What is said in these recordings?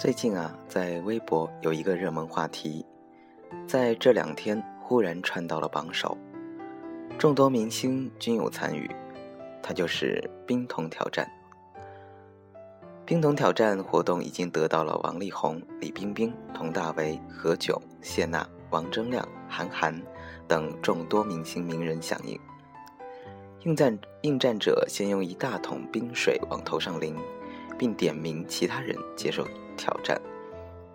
最近啊，在微博有一个热门话题，在这两天忽然窜到了榜首，众多明星均有参与，它就是冰桶挑战。冰桶挑战活动已经得到了王力宏、李冰冰、佟大为、何炅、谢娜、王铮亮、韩寒等众多明星名人响应。应战应战者先用一大桶冰水往头上淋。并点名其他人接受挑战，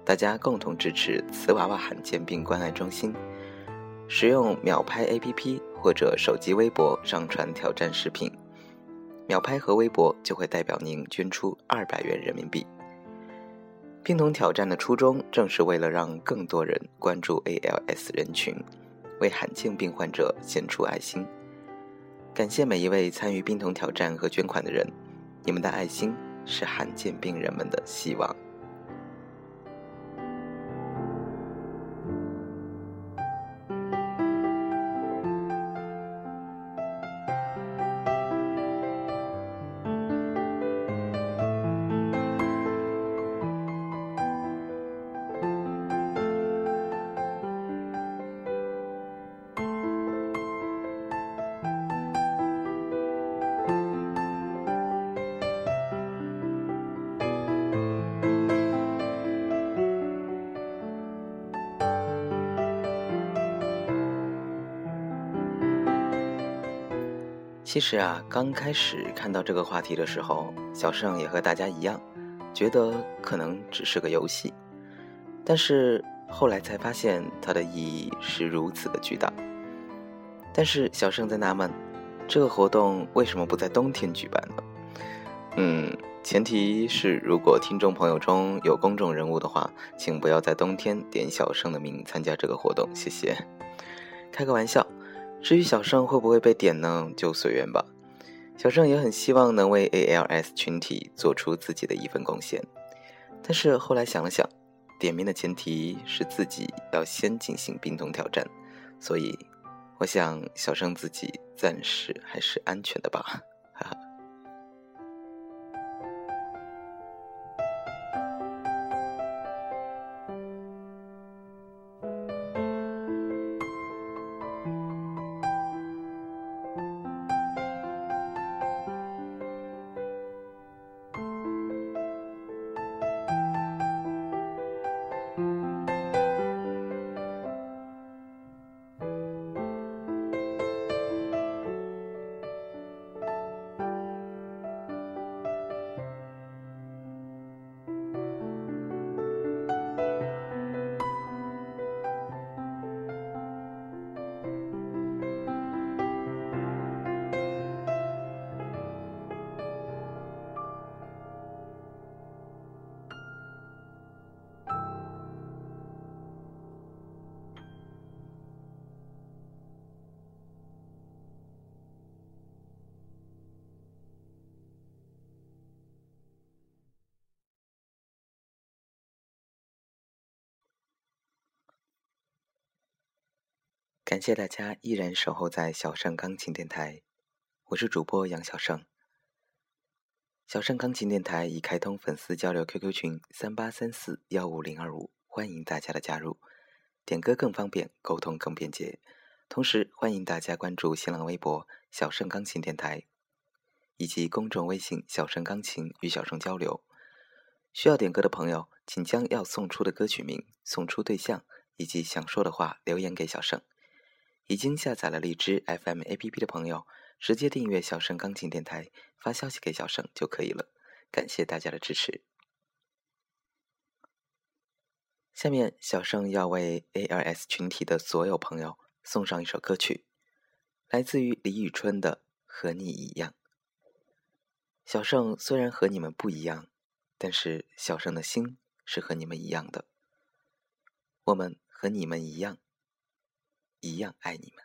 大家共同支持瓷娃娃罕见病关爱中心，使用秒拍 APP 或者手机微博上传挑战视频，秒拍和微博就会代表您捐出二百元人民币。冰桶挑战的初衷正是为了让更多人关注 ALS 人群，为罕见病患者献出爱心。感谢每一位参与冰桶挑战和捐款的人，你们的爱心。是罕见病人们的希望。其实啊，刚开始看到这个话题的时候，小盛也和大家一样，觉得可能只是个游戏。但是后来才发现，它的意义是如此的巨大。但是小盛在纳闷，这个活动为什么不在冬天举办呢？嗯，前提是如果听众朋友中有公众人物的话，请不要在冬天点小盛的名参加这个活动，谢谢。开个玩笑。至于小盛会不会被点呢？就随缘吧。小盛也很希望能为 ALS 群体做出自己的一份贡献，但是后来想了想，点名的前提是自己要先进行冰桶挑战，所以我想小盛自己暂时还是安全的吧，感谢大家依然守候在小盛钢琴电台，我是主播杨小盛。小盛钢琴电台已开通粉丝交流 QQ 群三八三四幺五零二五，欢迎大家的加入，点歌更方便，沟通更便捷。同时欢迎大家关注新浪微博小盛钢琴电台，以及公众微信小盛钢琴与小盛交流。需要点歌的朋友，请将要送出的歌曲名、送出对象。以及想说的话留言给小盛。已经下载了荔枝 FM APP 的朋友，直接订阅小盛钢琴电台，发消息给小盛就可以了。感谢大家的支持。下面，小盛要为 ALS 群体的所有朋友送上一首歌曲，来自于李宇春的《和你一样》。小盛虽然和你们不一样，但是小盛的心是和你们一样的。我们和你们一样，一样爱你们。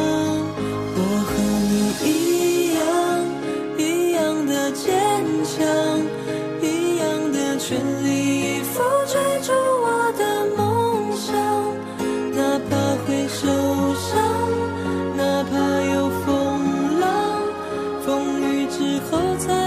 风雨之后才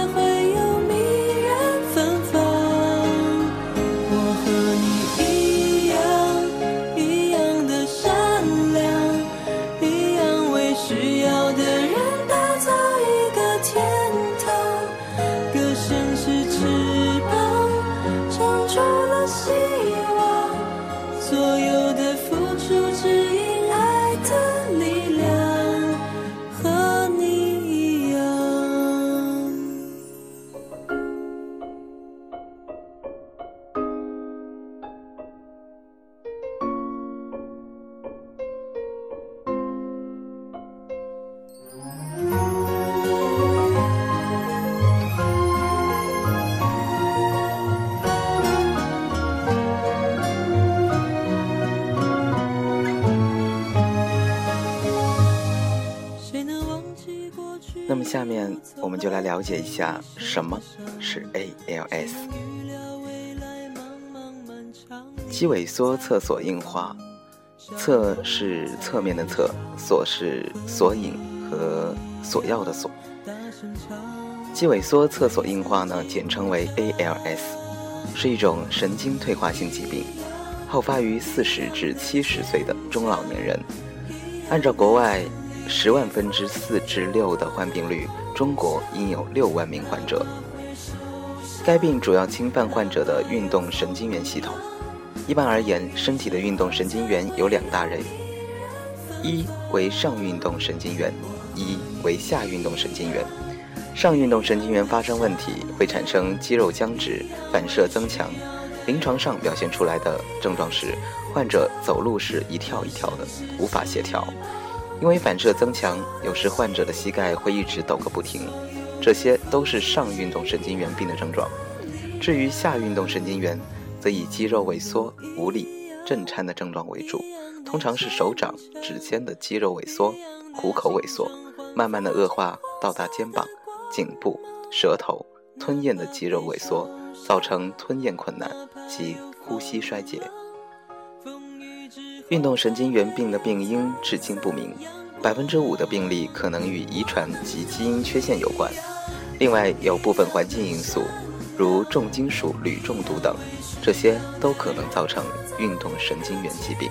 了解一下什么是 ALS。肌萎缩侧索硬化，侧是侧面的侧，索是索引和索要的索。肌萎缩侧索硬化呢，简称为 ALS，是一种神经退化性疾病，好发于四十至七十岁的中老年人。按照国外十万分之四至六的患病率，中国应有六万名患者。该病主要侵犯患者的运动神经元系统。一般而言，身体的运动神经元有两大类，一为上运动神经元，一为下运动神经元。上运动神经元发生问题，会产生肌肉僵直、反射增强。临床上表现出来的症状是，患者走路时一跳一跳的，无法协调。因为反射增强，有时患者的膝盖会一直抖个不停。这些都是上运动神经元病的症状。至于下运动神经元，则以肌肉萎缩、无力、震颤的症状为主，通常是手掌、指尖的肌肉萎缩、虎口萎缩，慢慢的恶化到达肩膀、颈部、舌头、吞咽的肌肉萎缩，造成吞咽困难及呼吸衰竭。运动神经元病的病因至今不明，百分之五的病例可能与遗传及基因缺陷有关，另外有部分环境因素，如重金属、铝中毒等，这些都可能造成运动神经元疾病。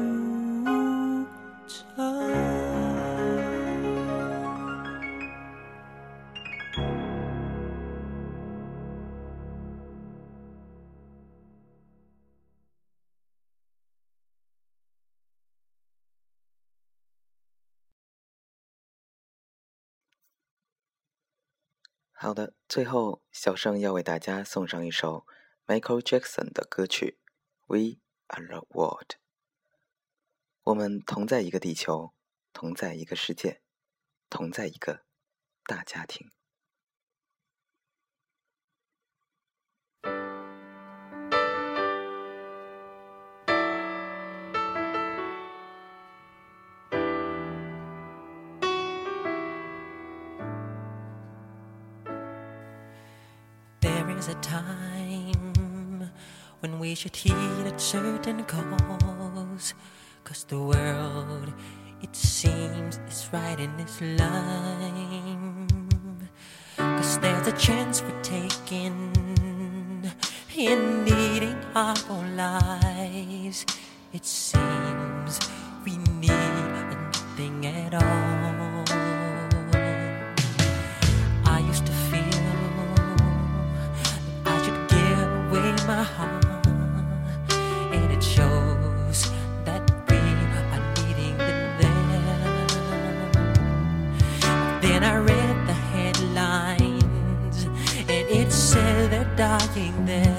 好的，最后小盛要为大家送上一首 Michael Jackson 的歌曲《We Are the World》。我们同在一个地球，同在一个世界，同在一个大家庭。Time when we should heed a certain cause. Cause the world, it seems, is right in its line. Cause there's a chance we're taking in needing our own lives. It seems we need everything then.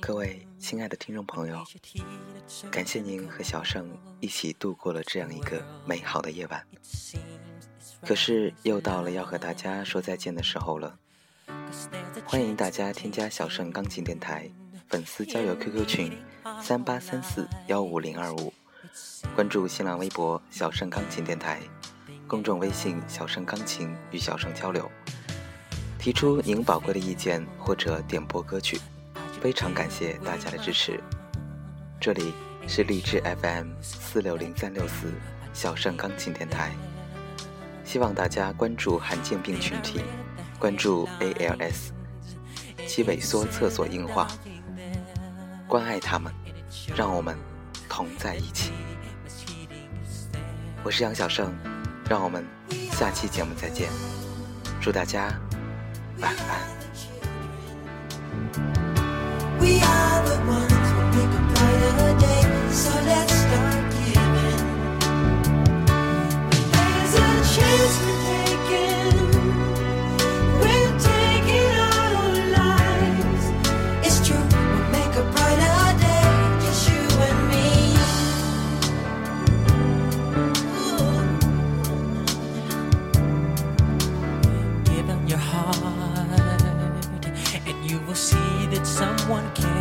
各位亲爱的听众朋友，感谢您和小盛一起度过了这样一个美好的夜晚。可是又到了要和大家说再见的时候了。欢迎大家添加小盛钢琴电台粉丝交友 QQ 群三八三四幺五零二五，关注新浪微博小盛钢琴电台，公众微信小盛钢琴与小盛交流，提出您宝贵的意见或者点播歌曲。非常感谢大家的支持。这里是荔枝 FM 四六零三六四小盛钢琴电台，希望大家关注罕见病群体，关注 ALS，肌萎缩厕所硬化，关爱他们，让我们同在一起。我是杨小盛，让我们下期节目再见，祝大家。We are the ones who make a brighter day. So let's you will see that someone cares.